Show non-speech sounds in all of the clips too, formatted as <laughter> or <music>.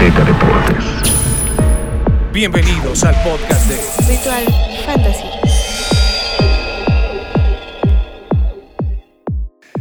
Azteca Deportes. Bienvenidos al podcast de Ritual Fantasy.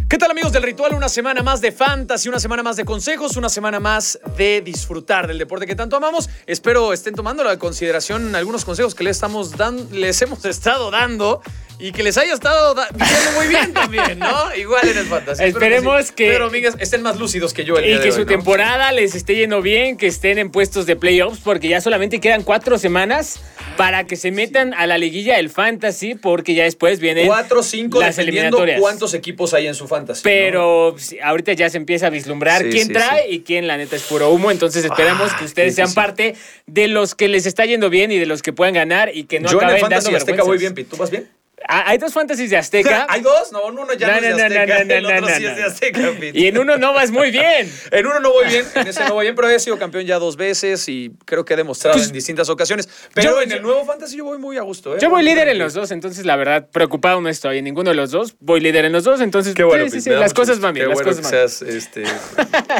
¿Qué tal amigos del ritual? Una semana más de fantasy, una semana más de consejos, una semana más de disfrutar del deporte que tanto amamos. Espero estén tomando la consideración algunos consejos que les, estamos dan, les hemos <laughs> estado dando y que les haya estado diciendo muy bien también, ¿no? Igual en el fantasy. Espero Esperemos sí. que- Pedro Domínguez estén más lúcidos que yo el día Y de que hoy, su ¿no? temporada les esté yendo bien, que estén en puestos de playoffs, porque ya solamente quedan cuatro semanas para que se metan a la liguilla del fantasy, porque ya después vienen Cuatro, cinco, las eliminatorias. cuántos equipos hay en su fantasy. Pero ahorita ya se empieza a vislumbrar Sí, quién sí, trae y quién la neta es puro humo. Entonces esperemos Ah, que ustedes sean parte de los que les está yendo bien y de los que puedan ganar y que no yo en el acaben fantasy dando Azteca voy vergüenzas. bien, Pete. ¿Tú vas bien? Ah, Hay dos fantasies de Azteca. <laughs> ¿Hay dos? No, uno ya no, No, es no, de no, Azteca. no, el otro sí es de Azteca, <laughs> Pete. y en uno no vas muy bien. <laughs> En uno no voy bien, en ese no voy bien, pero he sido campeón ya dos veces y creo que he demostrado Pues, en distintas ocasiones. Pero yo- en el nuevo fantasy yo voy muy a gusto. ¿eh? Yo voy líder en los dos, entonces la verdad, preocupado no estoy en ninguno de los dos. Voy líder en los dos, entonces Qué bueno, sí, sí, sí, las cosas van bien, Qué las bueno cosas que seas este,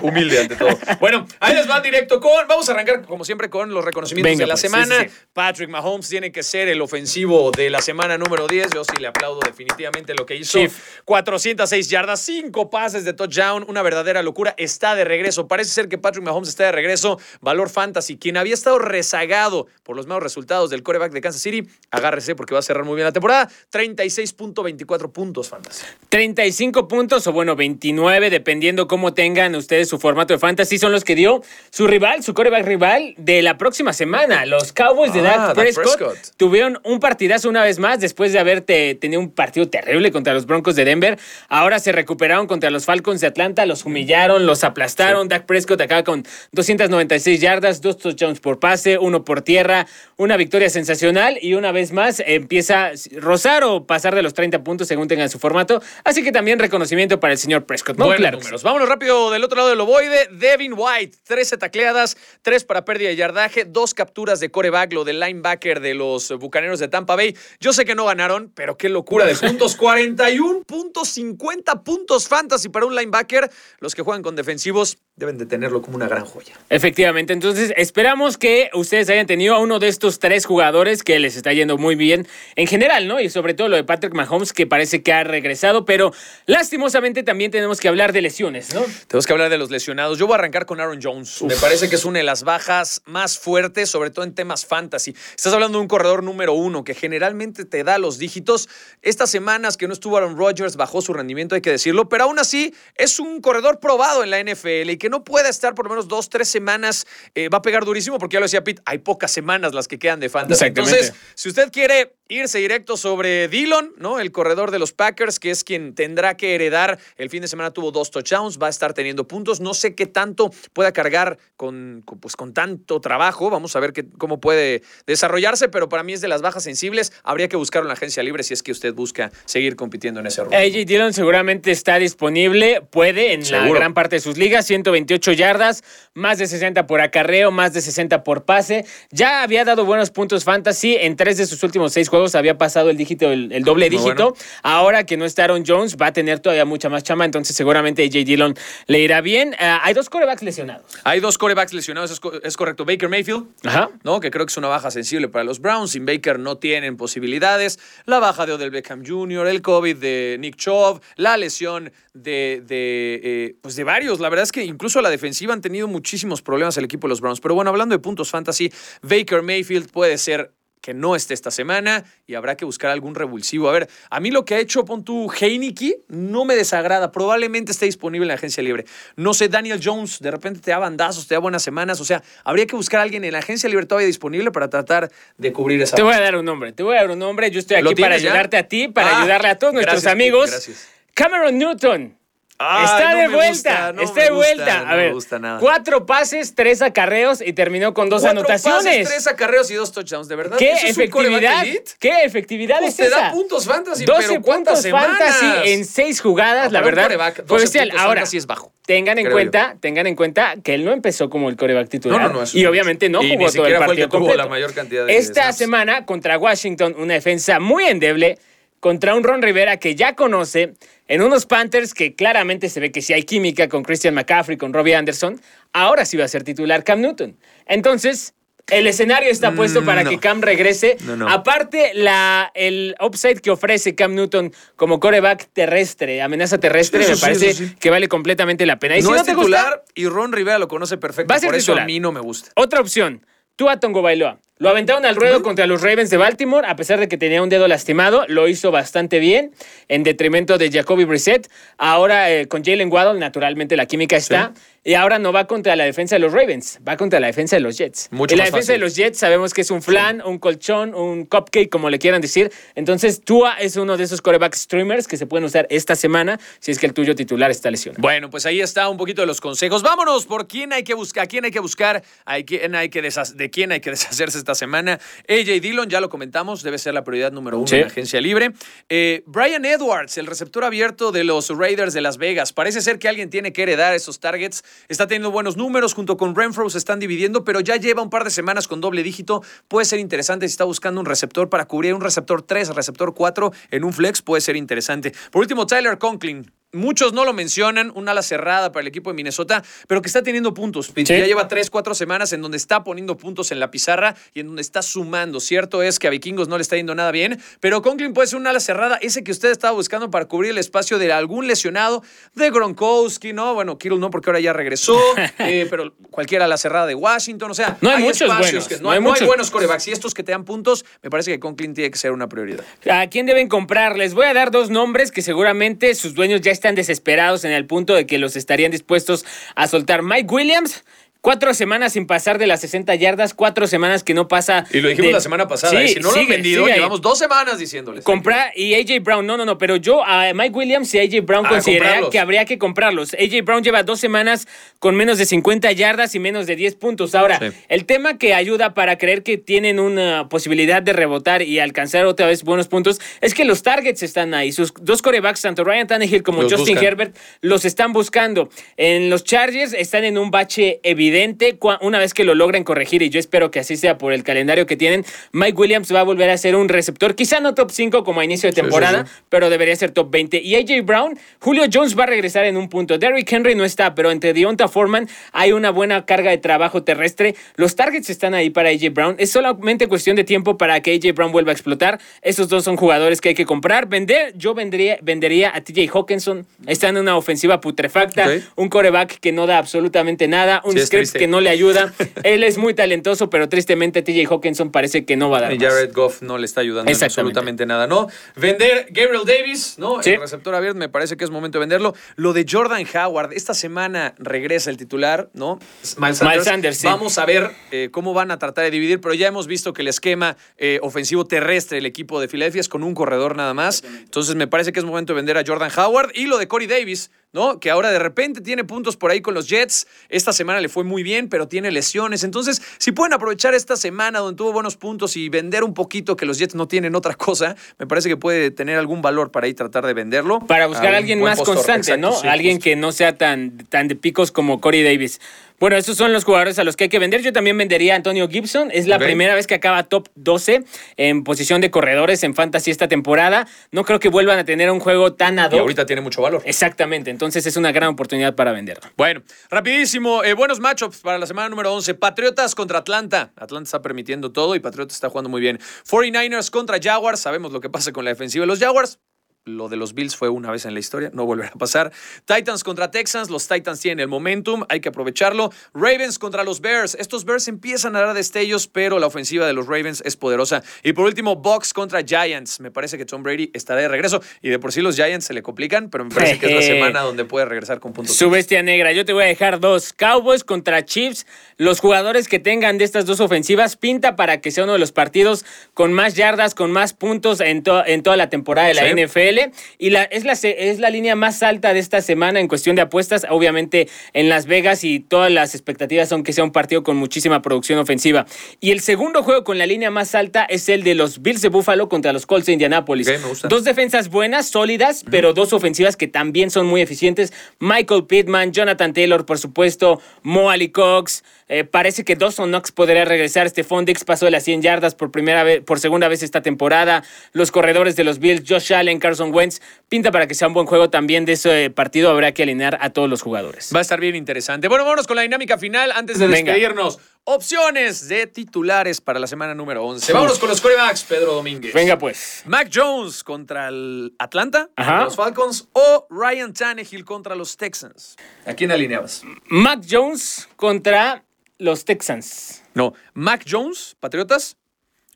humilde ante todo. Bueno, ahí les va directo con. Vamos a arrancar, como siempre, con los reconocimientos Venga, de la pues, semana. Patrick Mahomes tiene que ser el ofensivo de la semana número 10. Yo sí le aplaudo definitivamente lo que hizo. Chief. 406 yardas, 5 pases de touchdown, una verdadera locura. Está de regreso. Parece ser que Patrick Mahomes está de regreso. Valor fantasy. Quien había estado rezagado por los malos resultados del coreback de Kansas City, agárrese porque va a cerrar muy bien la temporada. 36.24 puntos fantasy. 35 puntos o bueno, 29, dependiendo cómo tengan ustedes su formato de fantasy, son los que dio su rival, su coreback rival de la próxima semana. Los Cowboys de Ah, Dak Dak Prescott, Prescott. tuvieron un partidazo una vez más después de haber te- tenido un partido terrible contra los Broncos de Denver. Ahora se recuperaron contra los Falcons de Atlanta, los humillaron, los aplastaron. Dak Prescott acaba con 296 yardas, dos touchdowns por pase, uno por tierra, una victoria sensacional y una vez más empieza a rozar o pasar de los 30 puntos según tengan su formato. Así que también reconocimiento para el señor Prescott. ¿no? Buenos que números. Vámonos rápido del otro lado del ovoide. Devin White, 13 tacleadas, 3 para pérdida de yardaje, 2 capturas de coreback, lo del linebacker de los bucaneros de Tampa Bay. Yo sé que no ganaron, pero qué locura de puntos. 41 <laughs> puntos, 50 puntos fantasy para un linebacker. Los que juegan con defensivos deben de tenerlo como una gran joya. Efectivamente, entonces esperamos que ustedes hayan tenido a uno de estos tres jugadores que les está yendo muy bien en general, ¿no? Y sobre todo lo de Patrick Mahomes, que parece que ha regresado, pero lastimosamente también tenemos que hablar de lesiones, ¿no? Tenemos que hablar de los lesionados. Yo voy a arrancar con Aaron Jones. Me parece que es una de las bajas más fuertes, sobre todo en temas fantasy. Estás hablando de un corredor número uno que generalmente te da los dígitos. Estas semanas que no estuvo Aaron Rodgers bajó su rendimiento, hay que decirlo, pero aún así es un corredor probado en la NFL y que no pueda estar por lo menos dos, tres semanas. eh, va a pegar durísimo porque ya lo decía Pete, hay pocas semanas las que quedan de fantasy. Entonces, si usted quiere irse directo sobre Dillon, ¿no? El corredor de los Packers, que es quien tendrá que heredar. El fin de semana tuvo dos touchdowns, va a estar teniendo puntos. No sé qué tanto pueda cargar con, con, pues, con tanto trabajo. Vamos a ver qué, cómo puede desarrollarse, pero para mí es de las bajas sensibles. Habría que buscarlo en la agencia libre si es que usted busca seguir compitiendo en ese rol. AJ Dillon seguramente está disponible, puede en la gran parte de sus ligas, 128 yardas, más de 60 por acarreo, más de 60 por pase. Ya había dado buenos puntos fantasy, en tres de sus últimos seis juegos había pasado el dígito, el, el doble Muy dígito. bueno. Ahora que no está Aaron Jones, va a tener todavía mucha más chama, entonces seguramente AJ Dillon le irá bien. Ah, hay dos corebacks lesionados. Hay dos corebacks lesionados, es, co- es correcto. Baker Mayfield, Ajá. ¿no? Que creo que es una baja sensible para los Browns. Sin Baker no tienen posibilidades. La baja de Odell Beckham Jr., el COVID de Nick Chubb, la lesión de, de, eh, pues de varios. La verdad es que incluso a la defensiva han tenido muchísimos problemas el equipo de los Browns. Pero bueno, hablando de puntos fantasy, Baker Mayfield puede ser que no esté esta semana y habrá que buscar algún revulsivo. A ver, a mí lo que ha hecho pon tu Heineke no me desagrada. Probablemente esté disponible en la agencia libre. No sé, Daniel Jones, de repente te da bandazos, te da buenas semanas. O sea, habría que buscar a alguien en la agencia libre todavía disponible para tratar de cubrir esa. Te voy a dar un nombre, te voy a dar un nombre. Yo estoy ¿Lo aquí para ya? ayudarte a ti, para Ah, ayudarle a todos nuestros gracias, amigos. gracias. Cameron Newton. Ay, está no de me vuelta, gusta, no está me de gusta, vuelta. no a me ver, gusta nada. cuatro pases, tres acarreos y terminó con dos Cuatro anotaciones. pases, tres acarreos y dos touchdowns, ¿de verdad? ¿Qué ¿Eso es un efectividad? elite? ¿Qué efectividad Pues es te esa? da puntos fantasy, 12 pero ¿cuántas puntos semanas? fantasy en seis jugadas, No, la verdad. quarterback, 12 fue bestial. puntos Ahora, es bajo, tengan en cuenta, tengan en cuenta que él no empezó como el coreback titular. No, no, no, y es obviamente no. Y jugó todo el partido completo. la mayor cantidad de Esta snaps. semana contra Washington, una defensa muy endeble. Contra un Ron Rivera que ya conoce, en unos Panthers que claramente se ve que si hay química con Christian McCaffrey, con Robbie Anderson, ahora sí va a ser titular Cam Newton. Entonces, el escenario está puesto para Mm, que no. Cam regrese. No, no. Aparte, la, el upside que ofrece Cam Newton como coreback terrestre, amenaza terrestre, Eso me sí, parece sí. que vale completamente la pena. Y no si es no te gusta, titular y Ron Rivera lo conoce perfecto. A por eso a titular. mí no me gusta. Otra opción, Tua Tongo Bailoa. Lo aventaron al ruedo contra los Ravens de Baltimore, a pesar de que tenía un dedo lastimado, lo hizo bastante bien, en detrimento de Jacoby Brissett. Ahora eh, con Jalen Waddle, naturalmente la química está. Y ahora no va contra la defensa de los Ravens, va contra la defensa de los Jets. Mucho y la más defensa de los Jets sabemos que es un flan, un colchón, un cupcake, como le quieran decir. Entonces, Tua es uno de esos coreback streamers que se pueden usar esta semana si es que el tuyo titular está lesionado. Bueno, pues ahí está un poquito de los consejos. Vámonos por quién hay que buscar, a quién hay que buscar, a quién hay que de quién hay que <laughs> deshacerse esta semana. AJ Dillon, ya lo comentamos, debe ser la prioridad número uno Sí. en la agencia libre. Eh, Brian Edwards, el receptor abierto de los Raiders de Las Vegas. Parece ser que alguien tiene que heredar esos targets. Está teniendo buenos números, junto con Renfro se están dividiendo, pero ya lleva un par de semanas con doble dígito. Puede ser interesante si está buscando un receptor para cubrir un receptor 3, receptor 4 en un flex, puede ser interesante. Por último, Tyler Conklin. Muchos no lo mencionan, un ala cerrada para el equipo de Minnesota, pero que está teniendo puntos. Ya lleva tres, cuatro semanas en donde está poniendo puntos en la pizarra y en donde está sumando. Cierto es que a Vikingos no le está yendo nada bien, pero Conklin puede ser un ala cerrada, ese que usted estaba buscando para cubrir el espacio de algún lesionado, de Gronkowski, ¿no? Bueno, Kittle no, porque ahora ya regresó, <laughs> eh, pero cualquiera ala cerrada de Washington, o sea, No hay muchos buenos, que- no, no hay hay, no hay muchos. buenos corebacks y estos que te dan puntos, me parece que Conklin tiene que ser una prioridad. ¿A quién deben comprar? Les voy a dar dos nombres que seguramente sus dueños ya están desesperados en el punto de que los estarían dispuestos a soltar. Mike Williams. Cuatro semanas sin pasar de las 60 yardas, cuatro semanas que no pasa. Y lo dijimos de- la semana pasada, Sí, si no lo han sigue, vendido, sigue llevamos dos semanas diciéndoles. Comprar y AJ Brown, no, no, no, pero yo a Mike Williams y AJ Brown Ah, consideraría que habría que comprarlos. AJ Brown lleva dos semanas con menos de 50 yardas y menos de 10 puntos. Ahora, Sí. el tema que ayuda para creer que tienen una posibilidad de rebotar y alcanzar otra vez buenos puntos es que los targets están ahí. Sus dos corebacks, tanto Ryan Tannehill como Los Justin buscan. Herbert, los están buscando. En los Chargers están en un bache evidente cua- una vez que lo logren corregir y yo espero que así sea por el calendario que tienen. Mike Williams va a volver a ser un receptor, quizá no top 5 como a inicio de Sí, sí, temporada, sí. pero debería ser top 20. Y AJ Brown, Julio Jones va a regresar en un punto. Derrick Henry no está, pero entre Deonta Foreman hay una buena carga de trabajo terrestre. Los targets están ahí para AJ Brown. Es solamente cuestión de tiempo para que AJ Brown vuelva a explotar. Esos dos son jugadores que hay que comprar. Vender, yo vendría, vendería a TJ Hawkinson. Está en una ofensiva putrefacta. Un coreback que no da absolutamente nada. Un Que no le ayuda. <laughs> Él es muy talentoso, pero tristemente TJ Hawkinson parece que no va a dar. Y más. Jared Goff no le está ayudando en absolutamente nada, ¿no? Vender Gabriel Davis, ¿no? Sí. El receptor abierto, me parece que es momento de venderlo. Lo de Jordan Howard, esta semana regresa el titular, ¿no? Miles Sanders. Miles Sanders, sí. Vamos a ver eh, cómo van a tratar de dividir, pero ya hemos visto que el esquema eh, ofensivo terrestre del equipo de Filadelfia es con un corredor nada más. Entonces me parece que es momento de vender a Jordan Howard y lo de Corey Davis. ¿No? Que ahora de repente tiene puntos por ahí con los Jets. Esta semana le fue muy bien, pero tiene lesiones. Entonces, si pueden aprovechar esta semana donde tuvo buenos puntos y vender un poquito que los Jets no tienen otra cosa, me parece que puede tener algún valor para ahí tratar de venderlo. Para buscar a alguien más postor. constante, Exacto, ¿no? sí, alguien justo. que no sea tan, tan de picos como Corey Davis. Bueno, esos son los jugadores a los que hay que vender. Yo también vendería a Antonio Gibson. Es la primera vez que acaba top 12 en posición de corredores en Fantasy esta temporada. No creo que vuelvan a tener un juego tan ad Y ahorita tiene mucho valor. Exactamente. Entonces es una gran oportunidad para venderlo. Bueno, rapidísimo, eh, buenos matchups para la semana número 11. Patriotas contra Atlanta. Atlanta está permitiendo todo y Patriotas está jugando muy bien. 49ers contra Jaguars. Sabemos lo que pasa con la defensiva de los Jaguars. Lo de los Bills fue una vez en la historia, no volverá a pasar. Titans contra Texans, los Titans tienen el momentum, hay que aprovecharlo. Ravens contra los Bears, estos Bears empiezan a dar destellos, pero la ofensiva de los Ravens es poderosa. Y por último, Bucks contra Giants. Me parece que Tom Brady estará de regreso y de por sí los Giants se le complican, pero me parece que es la <laughs> semana donde puede regresar con puntos. Su bestia negra. Yo te voy a dejar dos. Cowboys contra Chiefs. Los jugadores que tengan de estas dos ofensivas pinta para que sea uno de los partidos con más yardas, con más puntos en, to- en toda la temporada de la Sí. NFL. NFL y la, es, la, es la línea más alta de esta semana en cuestión de apuestas, obviamente en Las Vegas y todas las expectativas son que sea un partido con muchísima producción ofensiva. Y el segundo juego con la línea más alta es el de los Bills de Buffalo contra los Colts de Indianapolis. Dos defensas buenas, sólidas, pero dos ofensivas que también son muy eficientes. Michael Pittman, Jonathan Taylor, por supuesto, Mo Ali Cox. Eh, parece que Dawson Knox podría regresar. Stephon Dix pasó de las 100 yardas por primera vez, por segunda vez esta temporada. Los corredores de los Bills, Josh Allen, Carson Wentz, pinta para que sea un buen juego también de ese partido. Habrá que alinear a todos los jugadores. Va a estar bien interesante. Bueno, vámonos con la dinámica final antes de despedirnos. Opciones de titulares para la semana número 11. Vámonos con los corebacks, Pedro Domínguez. Venga, pues. Mac Jones contra el Atlanta, los Falcons, o Ryan Tannehill contra los Texans. ¿A quién alineabas? Mac Jones contra los Texans. No, Mac Jones, Patriotas,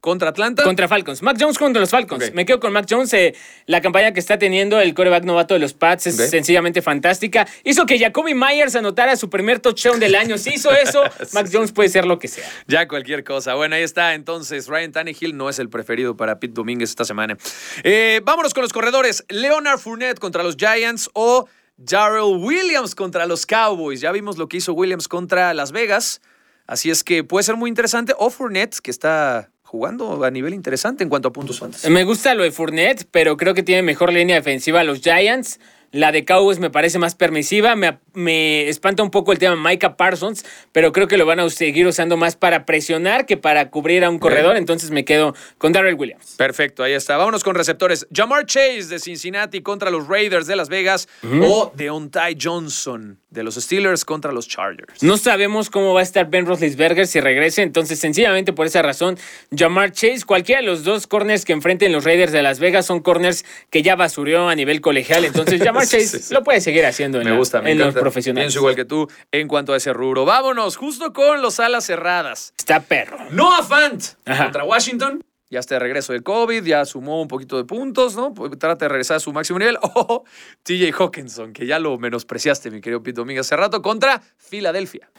¿Contra Atlanta? Contra Falcons. Mac Jones contra los Falcons. Me quedo con Mac Jones. Eh, la campaña que está teniendo el coreback novato de los Pats es sencillamente fantástica. Hizo que Jacoby Myers anotara su primer touchdown del año. Si hizo eso, <laughs> Mac Jones puede ser lo que sea. Ya cualquier cosa. Bueno, ahí está. Entonces, Ryan Tannehill no es el preferido para Pete Domínguez esta semana. Eh, vámonos con los corredores. Leonard Fournette contra los Giants o Darrell Williams contra los Cowboys. Ya vimos lo que hizo Williams contra Las Vegas. Así es que puede ser muy interesante. O Fournette, que está jugando a nivel interesante en cuanto a puntos fantasy. Me gusta lo de Fournette, pero creo que tiene mejor línea defensiva los Giants. La de Cowboys me parece más permisiva. Me, espanta un poco el tema Micah Parsons, pero creo que lo van a seguir usando más para presionar que para cubrir a un corredor. Entonces me quedo con Darrell Williams. Perfecto, ahí está. Vámonos con receptores. Jamar Chase de Cincinnati contra los Raiders de Las Vegas o Deontay Johnson de los Steelers contra los Chargers. No sabemos cómo va a estar Ben Roethlisberger si regrese. Entonces, sencillamente por esa razón, Jamar Chase, cualquiera de los dos corners que enfrenten los Raiders de Las Vegas son corners que ya basurió a nivel colegial. Entonces, <laughs> Jamar lo puede seguir haciendo en, me gusta, en los profesionales. Pienso igual que tú en cuanto a ese rubro. Vámonos, justo con los alas cerradas. Está perro. Noah Fant contra Washington. Ya está de regreso del COVID, ya sumó un poquito de puntos, ¿no? Pues, trata de regresar a su máximo nivel. <laughs> O TJ Hawkinson, que ya lo menospreciaste, mi querido Pete Dominguez, hace rato, contra Filadelfia.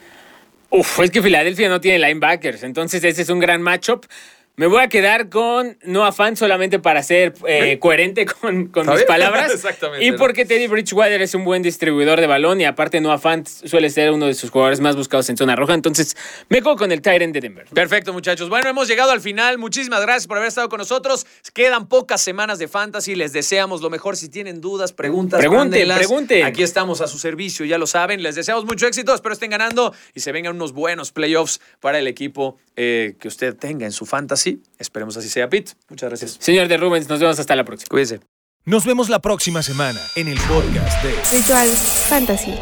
Uf, es que Filadelfia no tiene linebackers, entonces ese es un gran matchup. Me voy a quedar con no afán solamente para ser eh, coherente con, mis palabras. <laughs> Exactamente. Y porque Teddy Bridgewater es un buen distribuidor de balón y aparte no afán suele ser uno de sus jugadores más buscados en zona roja. Entonces me quedo con el Tyrant de Denver. Perfecto, muchachos. Bueno, hemos llegado al final. Muchísimas gracias por haber estado con nosotros. Quedan pocas semanas de fantasy. Les deseamos lo mejor. Si tienen dudas, preguntas, pregunten, pregunten. Aquí estamos a su servicio, ya lo saben. Les deseamos mucho éxito. Espero estén ganando y se vengan unos buenos playoffs para el equipo eh, que usted tenga en su fantasy Esperemos así sea, Pete. Muchas gracias. Señor de Rubens, nos vemos hasta la próxima. Cuídense. Nos vemos la próxima semana en el podcast de Ritual Fantasy.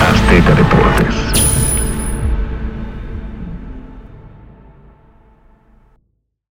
Azteca Deportes.